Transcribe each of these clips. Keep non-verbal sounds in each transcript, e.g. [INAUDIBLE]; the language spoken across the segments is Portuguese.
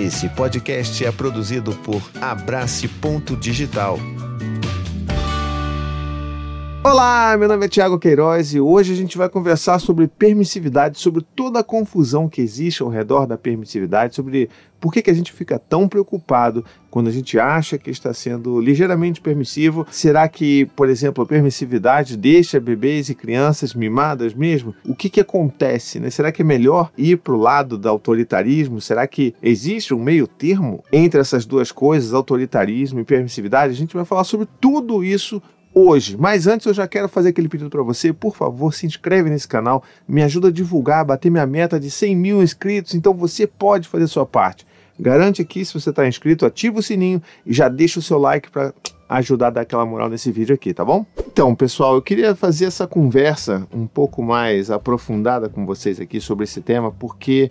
Esse podcast é produzido por Abrace Ponto Digital. Olá, meu nome é Tiago Queiroz e hoje a gente vai conversar sobre permissividade, sobre toda a confusão que existe ao redor da permissividade, sobre por que, que a gente fica tão preocupado quando a gente acha que está sendo ligeiramente permissivo. Será que, por exemplo, a permissividade deixa bebês e crianças mimadas mesmo? O que, que acontece? Né? Será que é melhor ir para o lado do autoritarismo? Será que existe um meio termo entre essas duas coisas, autoritarismo e permissividade? A gente vai falar sobre tudo isso hoje. Mas antes eu já quero fazer aquele pedido para você, por favor, se inscreve nesse canal, me ajuda a divulgar, bater minha meta de 100 mil inscritos, então você pode fazer sua parte. Garante aqui, se você está inscrito, ativa o sininho e já deixa o seu like para ajudar a dar aquela moral nesse vídeo aqui, tá bom? Então, pessoal, eu queria fazer essa conversa um pouco mais aprofundada com vocês aqui sobre esse tema, porque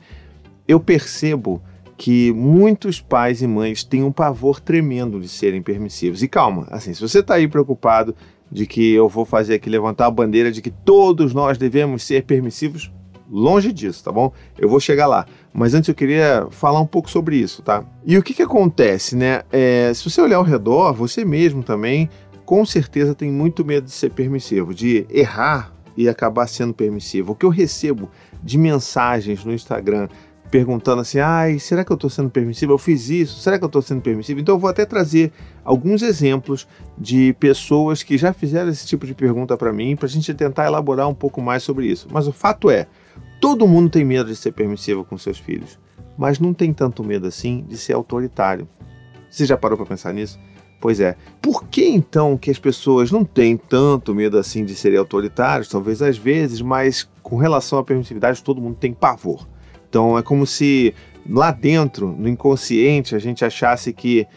eu percebo que muitos pais e mães têm um pavor tremendo de serem permissivos. E calma, assim, se você está aí preocupado de que eu vou fazer aqui levantar a bandeira de que todos nós devemos ser permissivos, longe disso, tá bom? Eu vou chegar lá. Mas antes eu queria falar um pouco sobre isso, tá? E o que, que acontece, né? É, se você olhar ao redor, você mesmo também, com certeza tem muito medo de ser permissivo, de errar e acabar sendo permissivo. O que eu recebo de mensagens no Instagram perguntando assim: ai, será que eu estou sendo permissivo? Eu fiz isso, será que eu estou sendo permissivo? Então eu vou até trazer alguns exemplos de pessoas que já fizeram esse tipo de pergunta para mim, para a gente tentar elaborar um pouco mais sobre isso. Mas o fato é: todo mundo tem medo de ser permissivo com seus filhos, mas não tem tanto medo assim de ser autoritário. Você já parou para pensar nisso? Pois é. Por que então que as pessoas não têm tanto medo assim de serem autoritários? Talvez às vezes, mas com relação à permissividade, todo mundo tem pavor. Então é como se lá dentro, no inconsciente, a gente achasse que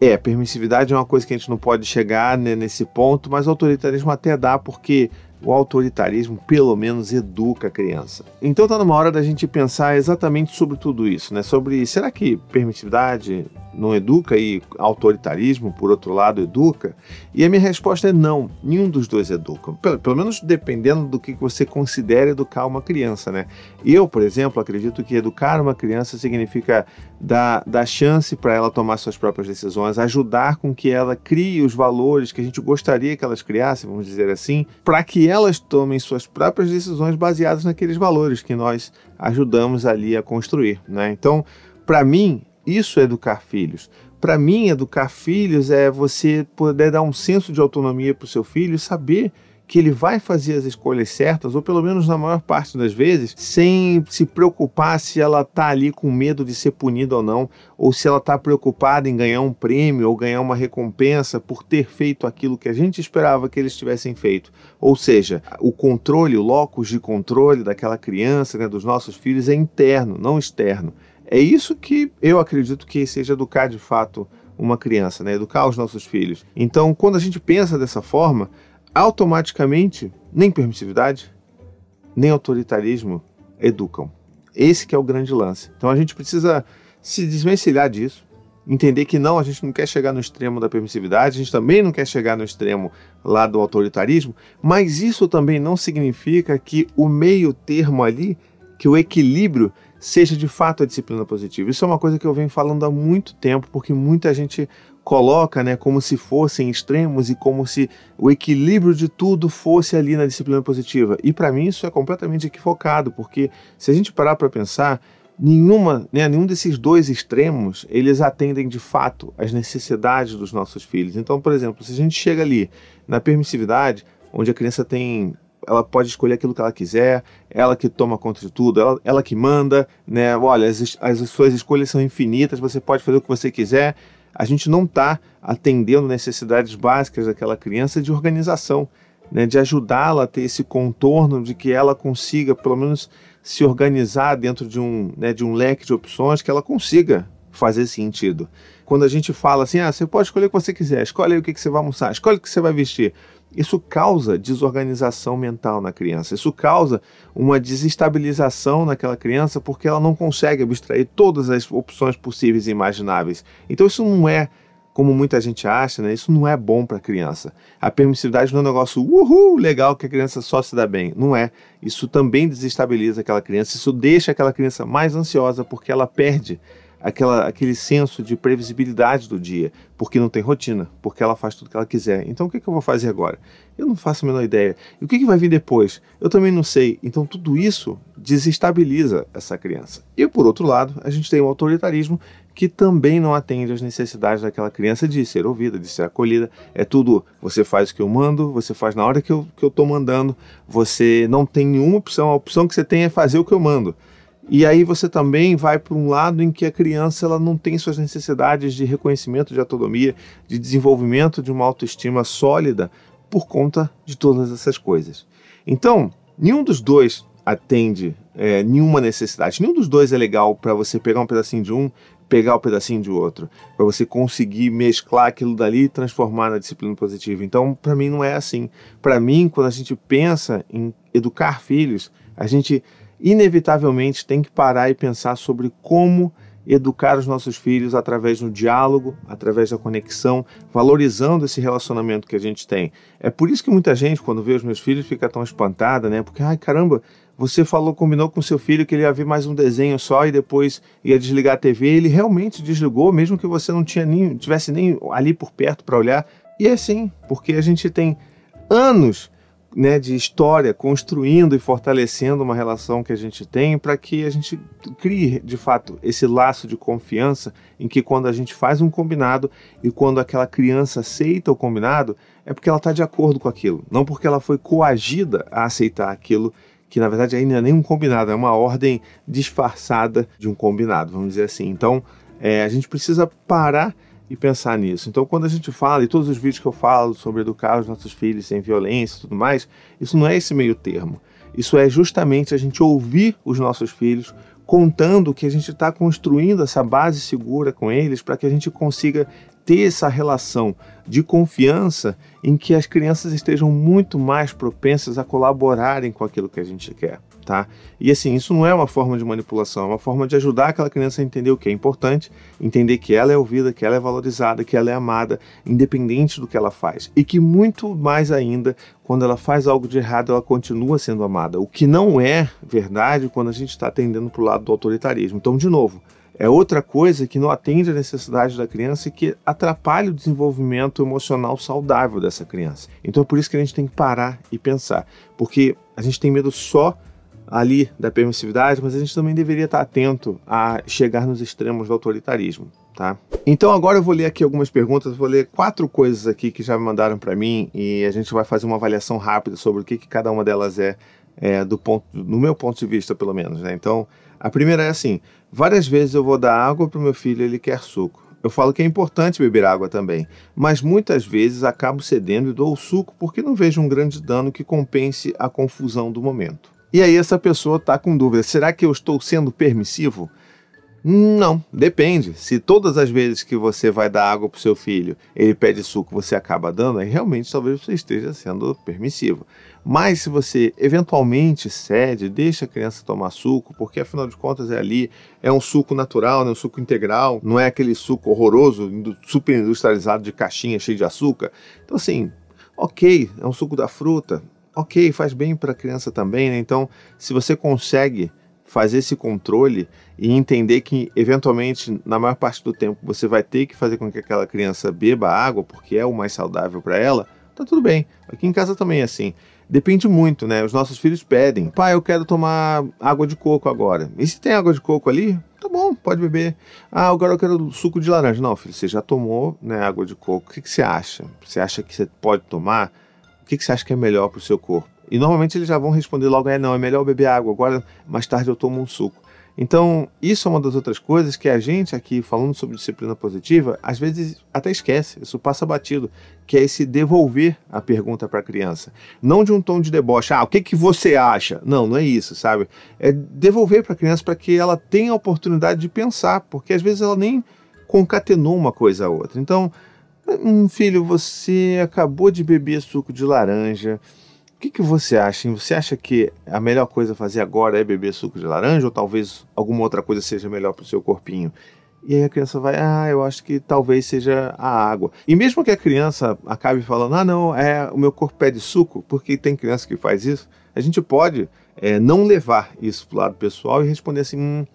é, permissividade é uma coisa que a gente não pode chegar né, nesse ponto, mas autoritarismo até dá, porque o autoritarismo pelo menos educa a criança. Então está numa hora da gente pensar exatamente sobre tudo isso, né? Sobre será que permissividade não educa e autoritarismo, por outro lado, educa? E a minha resposta é não, nenhum dos dois educa. Pelo, pelo menos dependendo do que você considera educar uma criança, né? Eu, por exemplo, acredito que educar uma criança significa dar, dar chance para ela tomar suas próprias decisões, ajudar com que ela crie os valores que a gente gostaria que elas criassem, vamos dizer assim, para que elas tomem suas próprias decisões baseadas naqueles valores que nós ajudamos ali a construir, né? Então, para mim, isso é educar filhos. Para mim, educar filhos é você poder dar um senso de autonomia para o seu filho, saber que ele vai fazer as escolhas certas, ou pelo menos na maior parte das vezes, sem se preocupar se ela está ali com medo de ser punida ou não, ou se ela está preocupada em ganhar um prêmio ou ganhar uma recompensa por ter feito aquilo que a gente esperava que eles tivessem feito. Ou seja, o controle, o locus de controle daquela criança, né, dos nossos filhos, é interno, não externo. É isso que eu acredito que seja educar de fato uma criança, né? educar os nossos filhos. Então, quando a gente pensa dessa forma, automaticamente nem permissividade, nem autoritarismo educam. Esse que é o grande lance. Então a gente precisa se desvencilhar disso, entender que não, a gente não quer chegar no extremo da permissividade, a gente também não quer chegar no extremo lá do autoritarismo, mas isso também não significa que o meio termo ali, que o equilíbrio seja de fato a disciplina positiva. Isso é uma coisa que eu venho falando há muito tempo, porque muita gente coloca, né, como se fossem extremos e como se o equilíbrio de tudo fosse ali na disciplina positiva. E para mim isso é completamente equivocado, porque se a gente parar para pensar, nenhuma, né, nenhum desses dois extremos, eles atendem de fato às necessidades dos nossos filhos. Então, por exemplo, se a gente chega ali na permissividade, onde a criança tem ela pode escolher aquilo que ela quiser, ela que toma conta de tudo, ela, ela que manda, né? Olha, as, as suas escolhas são infinitas, você pode fazer o que você quiser. A gente não está atendendo necessidades básicas daquela criança de organização, né? de ajudá-la a ter esse contorno de que ela consiga, pelo menos, se organizar dentro de um, né, de um leque de opções que ela consiga fazer sentido. Quando a gente fala assim, ah, você pode escolher o que você quiser, escolhe o que, que você vai almoçar, escolhe o que você vai vestir. Isso causa desorganização mental na criança. Isso causa uma desestabilização naquela criança porque ela não consegue abstrair todas as opções possíveis e imagináveis. Então isso não é como muita gente acha, né? Isso não é bom para a criança. A permissividade não é um negócio uhul, legal que a criança só se dá bem. Não é. Isso também desestabiliza aquela criança. Isso deixa aquela criança mais ansiosa porque ela perde aquela, aquele senso de previsibilidade do dia, porque não tem rotina, porque ela faz tudo que ela quiser. Então o que, que eu vou fazer agora? Eu não faço a menor ideia. E o que, que vai vir depois? Eu também não sei. Então tudo isso desestabiliza essa criança. E por outro lado, a gente tem o autoritarismo que também não atende às necessidades daquela criança de ser ouvida, de ser acolhida. É tudo, você faz o que eu mando, você faz na hora que eu, que eu mandando, você não tem nenhuma opção, a opção que você tem é fazer o que eu mando. E aí você também vai para um lado em que a criança ela não tem suas necessidades de reconhecimento de autonomia, de desenvolvimento de uma autoestima sólida por conta de todas essas coisas. Então, nenhum dos dois atende é, nenhuma necessidade. Nenhum dos dois é legal para você pegar um pedacinho de um, pegar o um pedacinho de outro, para você conseguir mesclar aquilo dali e transformar na disciplina positiva. Então, para mim não é assim. Para mim, quando a gente pensa em educar filhos, a gente inevitavelmente tem que parar e pensar sobre como educar os nossos filhos através do diálogo, através da conexão, valorizando esse relacionamento que a gente tem. É por isso que muita gente, quando vê os meus filhos, fica tão espantada, né? Porque, ai caramba, você falou, combinou com seu filho que ele ia ver mais um desenho só e depois ia desligar a TV. Ele realmente desligou, mesmo que você não tinha nem, tivesse nem ali por perto para olhar. E é assim, porque a gente tem anos né, de história, construindo e fortalecendo uma relação que a gente tem para que a gente crie, de fato, esse laço de confiança em que quando a gente faz um combinado e quando aquela criança aceita o combinado, é porque ela está de acordo com aquilo, não porque ela foi coagida a aceitar aquilo que na verdade ainda é nem um combinado, é uma ordem disfarçada de um combinado, vamos dizer assim. Então, é, a gente precisa parar e pensar nisso. Então, quando a gente fala, e todos os vídeos que eu falo sobre educar os nossos filhos sem violência e tudo mais, isso não é esse meio termo. Isso é justamente a gente ouvir os nossos filhos contando que a gente está construindo essa base segura com eles para que a gente consiga ter essa relação de confiança em que as crianças estejam muito mais propensas a colaborarem com aquilo que a gente quer tá? E assim, isso não é uma forma de manipulação, é uma forma de ajudar aquela criança a entender o que é importante, entender que ela é ouvida, que ela é valorizada, que ela é amada, independente do que ela faz. E que muito mais ainda, quando ela faz algo de errado, ela continua sendo amada. O que não é verdade quando a gente está atendendo para o lado do autoritarismo. Então, de novo, é outra coisa que não atende à necessidade da criança e que atrapalha o desenvolvimento emocional saudável dessa criança. Então é por isso que a gente tem que parar e pensar, porque a gente tem medo só ali da permissividade, mas a gente também deveria estar atento a chegar nos extremos do autoritarismo. Tá? Então agora eu vou ler aqui algumas perguntas, vou ler quatro coisas aqui que já me mandaram para mim e a gente vai fazer uma avaliação rápida sobre o que, que cada uma delas é, é, do ponto, no meu ponto de vista pelo menos. Né? Então a primeira é assim: várias vezes eu vou dar água para o meu filho, ele quer suco. Eu falo que é importante beber água também, mas muitas vezes acabo cedendo e dou o suco porque não vejo um grande dano que compense a confusão do momento. E aí essa pessoa está com dúvida: será que eu estou sendo permissivo? Não, depende. Se todas as vezes que você vai dar água para o seu filho, ele pede suco, você acaba dando, aí realmente talvez você esteja sendo permissivo. Mas se você eventualmente cede, deixa a criança tomar suco, porque afinal de contas é ali, é um suco natural, né, um suco integral, não é aquele suco horroroso, super industrializado de caixinha cheio de açúcar. Então assim, ok, é um suco da fruta, ok, faz bem para a criança também, né? Então, se você consegue fazer esse controle e entender que, eventualmente, na maior parte do tempo, você vai ter que fazer com que aquela criança beba água, porque é o mais saudável para ela, tá tudo bem. Aqui em casa também é assim. Depende muito, né? Os nossos filhos pedem, pai, eu quero tomar água de coco agora. E se tem água de coco ali, tá bom, pode beber. Ah, agora eu quero suco de laranja. Não, filho, você já tomou né, água de coco. O que, que você acha? Você acha que você pode tomar? Que, que você acha que é melhor para o seu corpo? E normalmente eles já vão responder logo: é, não, é melhor beber água, agora mais tarde eu tomo um suco. Então, isso é uma das outras coisas que a gente aqui, falando sobre disciplina positiva, às vezes até esquece, isso passa batido, que é esse devolver a pergunta para a criança. Não de um tom de deboche, ah, o que, que você acha? Não, não é isso, sabe? É devolver para a criança para que ela tenha a oportunidade de pensar, porque às vezes ela nem concatenou uma coisa a outra. Então, Hum, filho, você acabou de beber suco de laranja. O que, que você acha? Hein? Você acha que a melhor coisa a fazer agora é beber suco de laranja ou talvez alguma outra coisa seja melhor para o seu corpinho? E aí a criança vai, ah, eu acho que talvez seja a água. E mesmo que a criança acabe falando, ah, não, é o meu corpo pede suco, porque tem criança que faz isso, a gente pode é, não levar isso para o lado pessoal e responder assim, hum,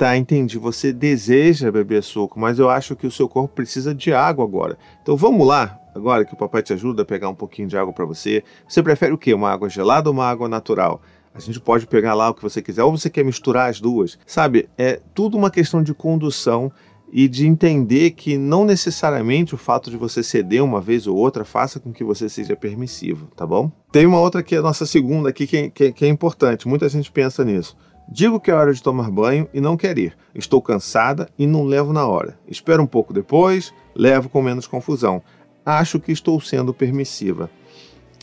tá, entendi. Você deseja beber suco, mas eu acho que o seu corpo precisa de água agora. Então vamos lá, agora que o papai te ajuda a pegar um pouquinho de água para você. Você prefere o quê? Uma água gelada ou uma água natural? A gente pode pegar lá o que você quiser, ou você quer misturar as duas. Sabe, é tudo uma questão de condução e de entender que não necessariamente o fato de você ceder uma vez ou outra faça com que você seja permissivo, tá bom? Tem uma outra que é a nossa segunda aqui que, é, que, que é importante, muita gente pensa nisso. Digo que é hora de tomar banho e não quer ir. Estou cansada e não levo na hora. Espero um pouco depois, levo com menos confusão. Acho que estou sendo permissiva.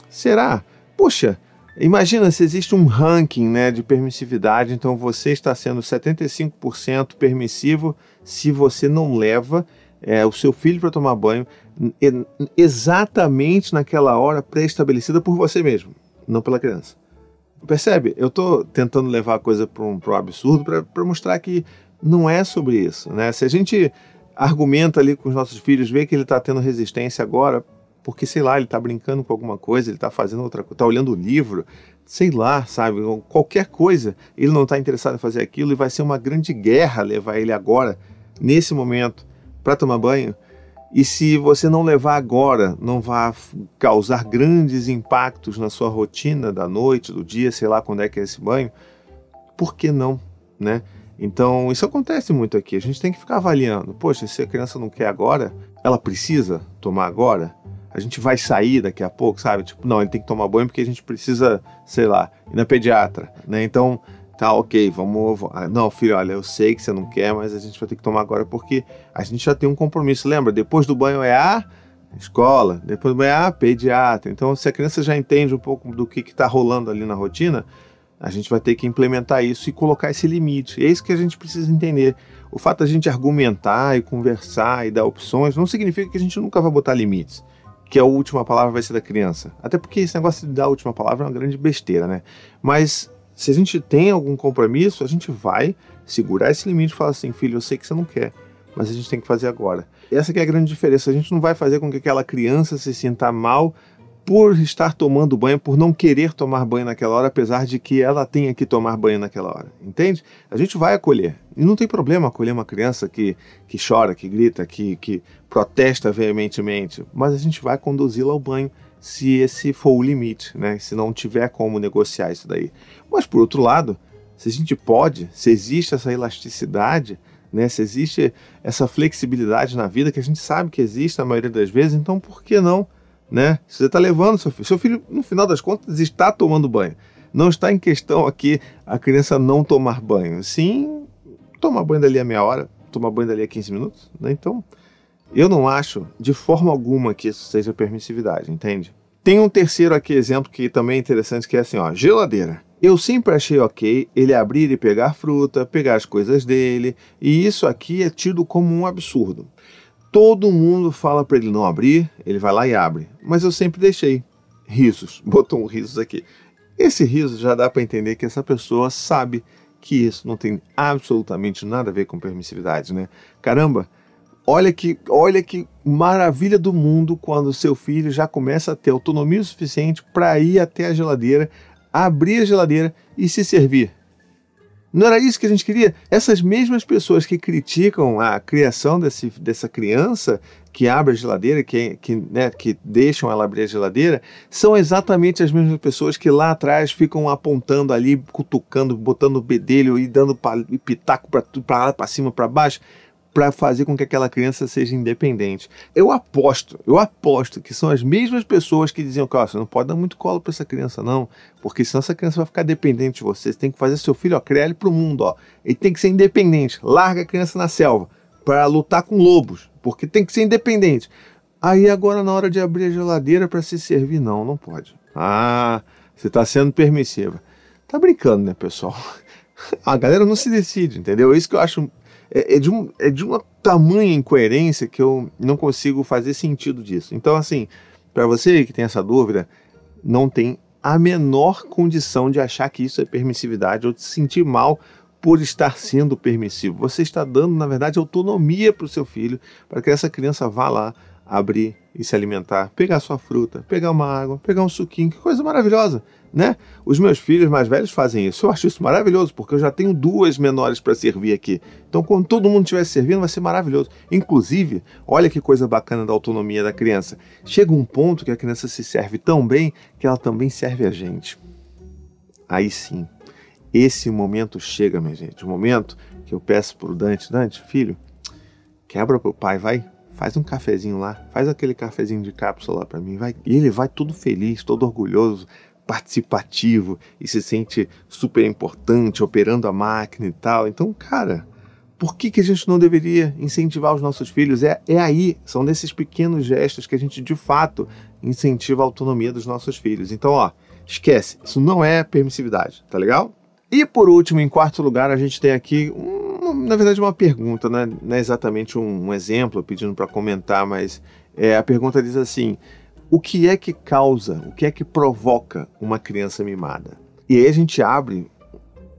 Será? Puxa, Imagina se existe um ranking né, de permissividade, então você está sendo 75% permissivo se você não leva é, o seu filho para tomar banho exatamente naquela hora pré-estabelecida por você mesmo, não pela criança. Percebe? Eu estou tentando levar a coisa para um pro absurdo para mostrar que não é sobre isso. Né? Se a gente argumenta ali com os nossos filhos, vê que ele está tendo resistência agora, porque, sei lá, ele está brincando com alguma coisa, ele está fazendo outra coisa, está olhando o livro, sei lá, sabe, qualquer coisa, ele não está interessado em fazer aquilo e vai ser uma grande guerra levar ele agora, nesse momento, para tomar banho. E se você não levar agora, não vai causar grandes impactos na sua rotina da noite, do dia, sei lá quando é que é esse banho, por que não, né? Então, isso acontece muito aqui. A gente tem que ficar avaliando. Poxa, se a criança não quer agora, ela precisa tomar agora? a gente vai sair daqui a pouco, sabe? Tipo, não, ele tem que tomar banho porque a gente precisa, sei lá, ir na pediatra, né? Então, tá, ok, vamos. Ah, não, filho, olha, eu sei que você não quer, mas a gente vai ter que tomar agora porque a gente já tem um compromisso. Lembra? Depois do banho é a escola, depois do banho é a pediatra. Então, se a criança já entende um pouco do que está rolando ali na rotina, a gente vai ter que implementar isso e colocar esse limite. É isso que a gente precisa entender. O fato da gente argumentar e conversar e dar opções não significa que a gente nunca vai botar limites que a última palavra vai ser da criança. Até porque esse negócio de dar a última palavra é uma grande besteira, né? Mas se a gente tem algum compromisso, a gente vai segurar esse limite e falar assim, filho, eu sei que você não quer, mas a gente tem que fazer agora. Essa é a grande diferença. A gente não vai fazer com que aquela criança se sinta mal por estar tomando banho, por não querer tomar banho naquela hora, apesar de que ela tenha que tomar banho naquela hora. Entende? A gente vai acolher. E não tem problema acolher uma criança que, que chora, que grita, que, que protesta veementemente, mas a gente vai conduzi-la ao banho se esse for o limite, né? se não tiver como negociar isso daí. Mas por outro lado, se a gente pode, se existe essa elasticidade, né? se existe essa flexibilidade na vida, que a gente sabe que existe na maioria das vezes, então por que não? né? Se você está levando seu filho, seu filho, no final das contas, está tomando banho. Não está em questão aqui a criança não tomar banho. Sim, tomar banho dali a meia hora, tomar banho dali a 15 minutos, né? Então, eu não acho de forma alguma que isso seja permissividade, entende? Tem um terceiro aqui exemplo que também é interessante, que é assim, ó, geladeira. Eu sempre achei ok ele abrir e pegar fruta, pegar as coisas dele, e isso aqui é tido como um absurdo. Todo mundo fala para ele não abrir, ele vai lá e abre. Mas eu sempre deixei. Risos, [LAUGHS] botou um risos aqui. Esse riso já dá para entender que essa pessoa sabe que isso não tem absolutamente nada a ver com permissividade, né? Caramba, olha que, olha que maravilha do mundo quando seu filho já começa a ter autonomia suficiente para ir até a geladeira, abrir a geladeira e se servir. Não era isso que a gente queria? Essas mesmas pessoas que criticam a criação desse, dessa criança que abre a geladeira, que, que, né, que deixam ela abrir a geladeira, são exatamente as mesmas pessoas que lá atrás ficam apontando ali, cutucando, botando o bedelho e dando pitaco para lá, para cima, para baixo para fazer com que aquela criança seja independente. Eu aposto, eu aposto que são as mesmas pessoas que diziam oh, você não pode dar muito colo para essa criança não, porque senão essa criança vai ficar dependente de você. Você tem que fazer seu filho, ó, criar ele para o mundo, ó. Ele tem que ser independente. Larga a criança na selva para lutar com lobos, porque tem que ser independente. Aí agora na hora de abrir a geladeira para se servir, não, não pode. Ah, você está sendo permissiva. Tá brincando, né, pessoal? [LAUGHS] A galera não se decide, entendeu? É isso que eu acho é, é, de um, é de uma tamanha incoerência que eu não consigo fazer sentido disso. Então, assim, para você que tem essa dúvida, não tem a menor condição de achar que isso é permissividade ou de se sentir mal por estar sendo permissivo. Você está dando, na verdade, autonomia para o seu filho, para que essa criança vá lá, abrir e se alimentar, pegar sua fruta, pegar uma água, pegar um suquinho, que coisa maravilhosa, né? Os meus filhos mais velhos fazem isso. Eu acho isso maravilhoso, porque eu já tenho duas menores para servir aqui. Então, quando todo mundo estiver servindo, vai ser maravilhoso. Inclusive, olha que coisa bacana da autonomia da criança. Chega um ponto que a criança se serve tão bem que ela também serve a gente. Aí sim, esse momento chega, minha gente. O momento que eu peço pro Dante, Dante, filho, quebra pro pai, vai, faz um cafezinho lá, faz aquele cafezinho de cápsula lá para mim, vai. E ele vai todo feliz, todo orgulhoso, participativo e se sente super importante, operando a máquina e tal. Então, cara, por que, que a gente não deveria incentivar os nossos filhos? É, é aí, são nesses pequenos gestos que a gente de fato incentiva a autonomia dos nossos filhos. Então, ó, esquece, isso não é permissividade, tá legal? E por último, em quarto lugar, a gente tem aqui, um, na verdade, uma pergunta, né? não é exatamente um, um exemplo pedindo para comentar, mas é, a pergunta diz assim: o que é que causa, o que é que provoca uma criança mimada? E aí a gente abre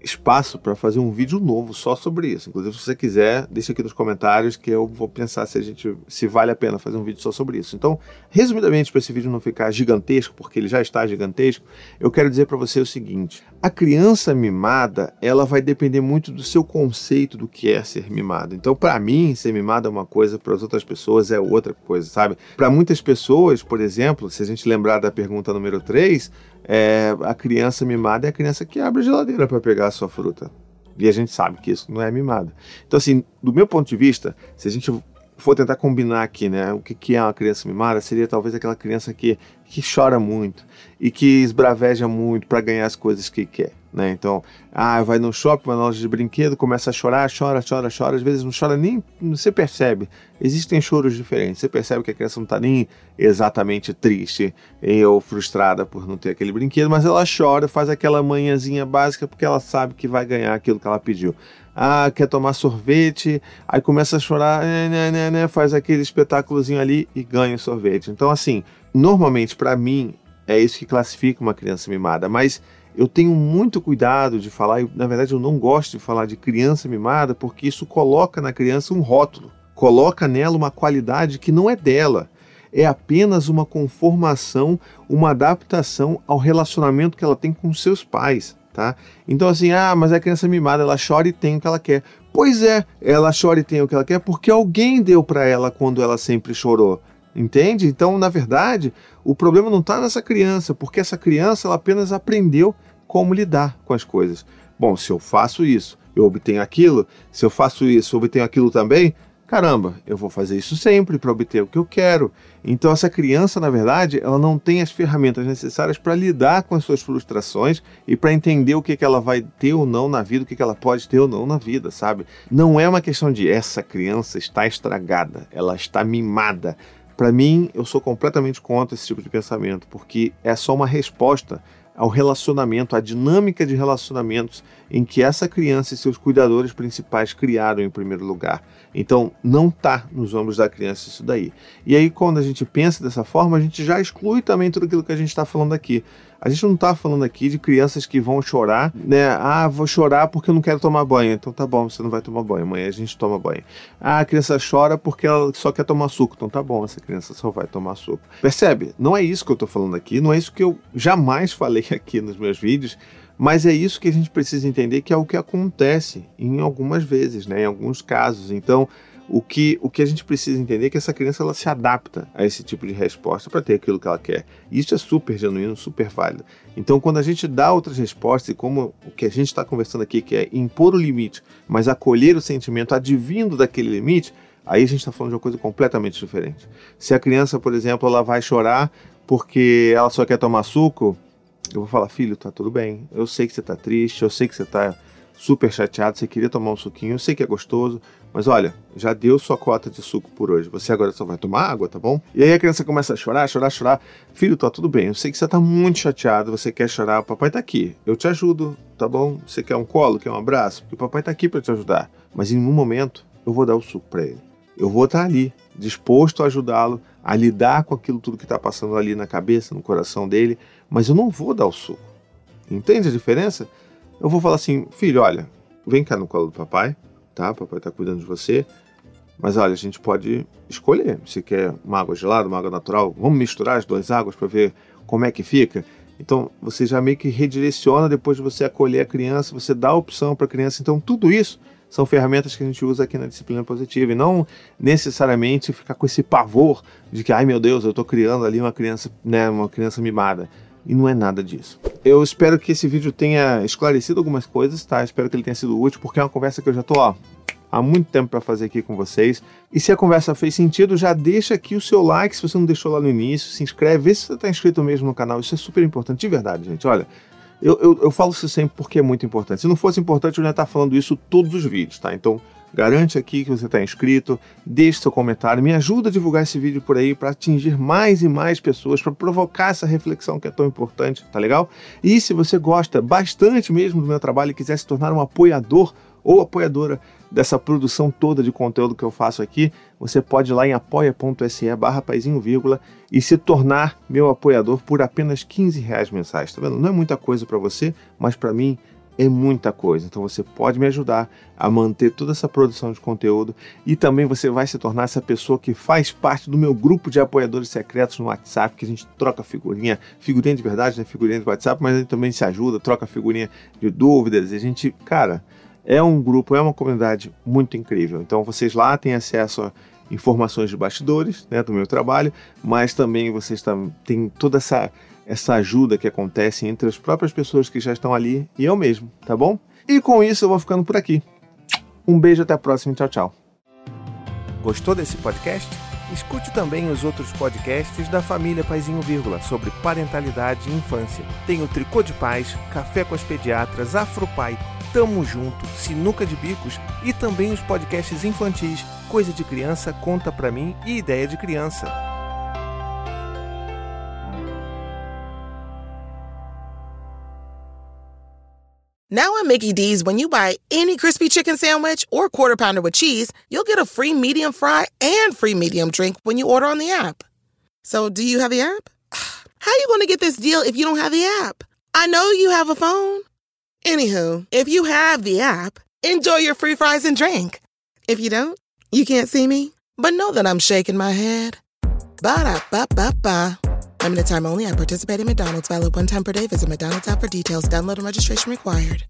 espaço para fazer um vídeo novo só sobre isso. Inclusive, se você quiser, deixa aqui nos comentários que eu vou pensar se a gente se vale a pena fazer um vídeo só sobre isso. Então, resumidamente, para esse vídeo não ficar gigantesco, porque ele já está gigantesco, eu quero dizer para você o seguinte: a criança mimada, ela vai depender muito do seu conceito do que é ser mimado. Então, para mim, ser mimado é uma coisa, para as outras pessoas é outra coisa, sabe? Para muitas pessoas, por exemplo, se a gente lembrar da pergunta número 3, é, a criança mimada é a criança que abre a geladeira para pegar a sua fruta. E a gente sabe que isso não é mimado. Então, assim, do meu ponto de vista, se a gente for tentar combinar aqui, né, o que, que é uma criança mimada, seria talvez aquela criança que, que chora muito e que esbraveja muito para ganhar as coisas que quer. Né? Então, ah, vai no shopping, vai na loja de brinquedo, começa a chorar, chora, chora, chora. Às vezes não chora nem. Você percebe. Existem choros diferentes. Você percebe que a criança não está nem exatamente triste ou frustrada por não ter aquele brinquedo, mas ela chora, faz aquela manhãzinha básica porque ela sabe que vai ganhar aquilo que ela pediu. Ah, quer tomar sorvete, aí começa a chorar, né, né, né, né faz aquele espetáculozinho ali e ganha o sorvete. Então, assim, normalmente para mim é isso que classifica uma criança mimada, mas eu tenho muito cuidado de falar, e na verdade eu não gosto de falar de criança mimada, porque isso coloca na criança um rótulo, coloca nela uma qualidade que não é dela. É apenas uma conformação, uma adaptação ao relacionamento que ela tem com seus pais. Tá? Então, assim, ah, mas a criança mimada, ela chora e tem o que ela quer. Pois é, ela chora e tem o que ela quer porque alguém deu para ela quando ela sempre chorou. Entende? Então, na verdade, o problema não está nessa criança, porque essa criança ela apenas aprendeu como lidar com as coisas. Bom, se eu faço isso, eu obtenho aquilo, se eu faço isso, eu obtenho aquilo também, caramba, eu vou fazer isso sempre para obter o que eu quero. Então essa criança, na verdade, ela não tem as ferramentas necessárias para lidar com as suas frustrações e para entender o que, que ela vai ter ou não na vida, o que, que ela pode ter ou não na vida, sabe? Não é uma questão de essa criança está estragada, ela está mimada. Para mim, eu sou completamente contra esse tipo de pensamento, porque é só uma resposta ao relacionamento, à dinâmica de relacionamentos em que essa criança e seus cuidadores principais criaram em primeiro lugar. Então, não está nos ombros da criança isso daí. E aí, quando a gente pensa dessa forma, a gente já exclui também tudo aquilo que a gente está falando aqui. A gente não está falando aqui de crianças que vão chorar, né? Ah, vou chorar porque eu não quero tomar banho. Então tá bom, você não vai tomar banho. Amanhã a gente toma banho. Ah, a criança chora porque ela só quer tomar suco. Então tá bom, essa criança só vai tomar suco. Percebe? Não é isso que eu estou falando aqui, não é isso que eu jamais falei [LAUGHS] aqui nos meus vídeos. Mas é isso que a gente precisa entender que é o que acontece em algumas vezes, né? em alguns casos. Então, o que, o que a gente precisa entender é que essa criança ela se adapta a esse tipo de resposta para ter aquilo que ela quer. E isso é super genuíno, super válido. Então, quando a gente dá outras respostas, e como o que a gente está conversando aqui, que é impor o limite, mas acolher o sentimento advindo daquele limite, aí a gente está falando de uma coisa completamente diferente. Se a criança, por exemplo, ela vai chorar porque ela só quer tomar suco, eu vou falar, filho, tá tudo bem. Eu sei que você tá triste, eu sei que você tá super chateado, você queria tomar um suquinho, eu sei que é gostoso, mas olha, já deu sua cota de suco por hoje. Você agora só vai tomar água, tá bom? E aí a criança começa a chorar, chorar, chorar. Filho, tá tudo bem. Eu sei que você tá muito chateado, você quer chorar, o papai tá aqui. Eu te ajudo, tá bom? Você quer um colo, quer um abraço? Porque o papai tá aqui para te ajudar. Mas em um momento eu vou dar o suco para ele. Eu vou estar tá ali, disposto a ajudá-lo a lidar com aquilo tudo que está passando ali na cabeça, no coração dele, mas eu não vou dar o suco. Entende a diferença? Eu vou falar assim, filho, olha, vem cá no colo do papai, tá? Papai tá cuidando de você. Mas olha, a gente pode escolher se quer uma água gelada, uma água natural. Vamos misturar as duas águas para ver como é que fica. Então você já meio que redireciona depois de você acolher a criança, você dá a opção para a criança. Então tudo isso são ferramentas que a gente usa aqui na disciplina positiva e não necessariamente ficar com esse pavor de que, ai meu Deus, eu estou criando ali uma criança, né, uma criança mimada. E não é nada disso. Eu espero que esse vídeo tenha esclarecido algumas coisas, tá? Espero que ele tenha sido útil, porque é uma conversa que eu já tô, ó, há muito tempo para fazer aqui com vocês. E se a conversa fez sentido, já deixa aqui o seu like se você não deixou lá no início, se inscreve, vê se você está inscrito mesmo no canal. Isso é super importante, de verdade, gente. Olha, eu, eu, eu, falo isso sempre porque é muito importante. Se não fosse importante, eu já estar falando isso todos os vídeos, tá? Então, garante aqui que você está inscrito, deixe seu comentário, me ajuda a divulgar esse vídeo por aí para atingir mais e mais pessoas, para provocar essa reflexão que é tão importante, tá legal? E se você gosta bastante mesmo do meu trabalho e quiser se tornar um apoiador ou apoiadora dessa produção toda de conteúdo que eu faço aqui, você pode ir lá em apoia.se barra vírgula e se tornar meu apoiador por apenas 15 reais mensais, tá vendo? Não é muita coisa para você, mas para mim é muita coisa. Então você pode me ajudar a manter toda essa produção de conteúdo e também você vai se tornar essa pessoa que faz parte do meu grupo de apoiadores secretos no WhatsApp, que a gente troca figurinha, figurinha de verdade, né? Figurinha de WhatsApp, mas a gente também se ajuda, troca figurinha de dúvidas, e a gente, cara, é um grupo, é uma comunidade muito incrível. Então vocês lá têm acesso a informações de bastidores né, do meu trabalho, mas também vocês têm toda essa, essa ajuda que acontece entre as próprias pessoas que já estão ali e eu mesmo, tá bom? E com isso eu vou ficando por aqui. Um beijo, até a próxima, tchau, tchau. Gostou desse podcast? Escute também os outros podcasts da família Paizinho Vírgula sobre parentalidade e infância. Tem o Tricô de Paz, Café com as Pediatras, Afropai, Tamo Junto, Sinuca de Bicos e também os podcasts infantis Coisa de Criança, Conta Pra Mim e Ideia de Criança. Now at Mickey D's, when you buy any crispy chicken sandwich or quarter pounder with cheese, you'll get a free medium fry and free medium drink when you order on the app. So, do you have the app? [SIGHS] How are you going to get this deal if you don't have the app? I know you have a phone. Anywho, if you have the app, enjoy your free fries and drink. If you don't, you can't see me, but know that I'm shaking my head. Ba da ba ba ba. Limited time only at participating McDonald's. Valid one time per day. Visit McDonald's app for details. Download and registration required.